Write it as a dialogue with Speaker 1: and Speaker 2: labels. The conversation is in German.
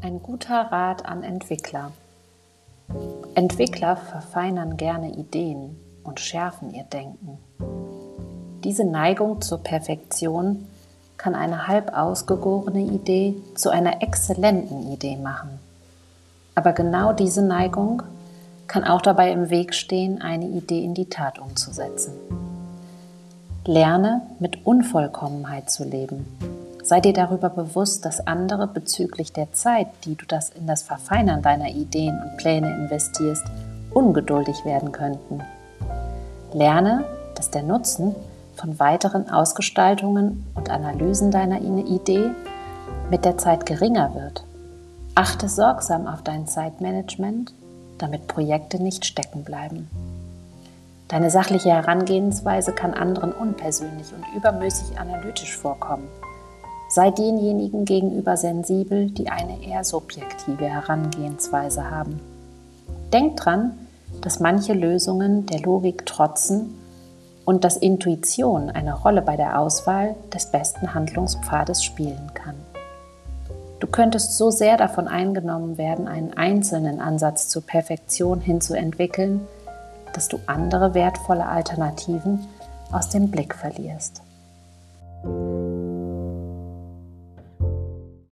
Speaker 1: Ein guter Rat an Entwickler. Entwickler verfeinern gerne Ideen und schärfen ihr Denken. Diese Neigung zur Perfektion kann eine halb ausgegorene Idee zu einer exzellenten Idee machen. Aber genau diese Neigung kann auch dabei im Weg stehen, eine Idee in die Tat umzusetzen. Lerne mit Unvollkommenheit zu leben Sei dir darüber bewusst, dass andere bezüglich der Zeit, die du das in das Verfeinern deiner Ideen und Pläne investierst, ungeduldig werden könnten. Lerne, dass der Nutzen von weiteren Ausgestaltungen und Analysen deiner Idee mit der Zeit geringer wird. Achte sorgsam auf dein Zeitmanagement, damit Projekte nicht stecken bleiben. Deine sachliche Herangehensweise kann anderen unpersönlich und übermäßig analytisch vorkommen. Sei denjenigen gegenüber sensibel, die eine eher subjektive Herangehensweise haben. Denk dran, dass manche Lösungen der Logik trotzen und dass Intuition eine Rolle bei der Auswahl des besten Handlungspfades spielen kann. Du könntest so sehr davon eingenommen werden, einen einzelnen Ansatz zur Perfektion hinzuentwickeln, dass du andere wertvolle Alternativen aus dem Blick verlierst.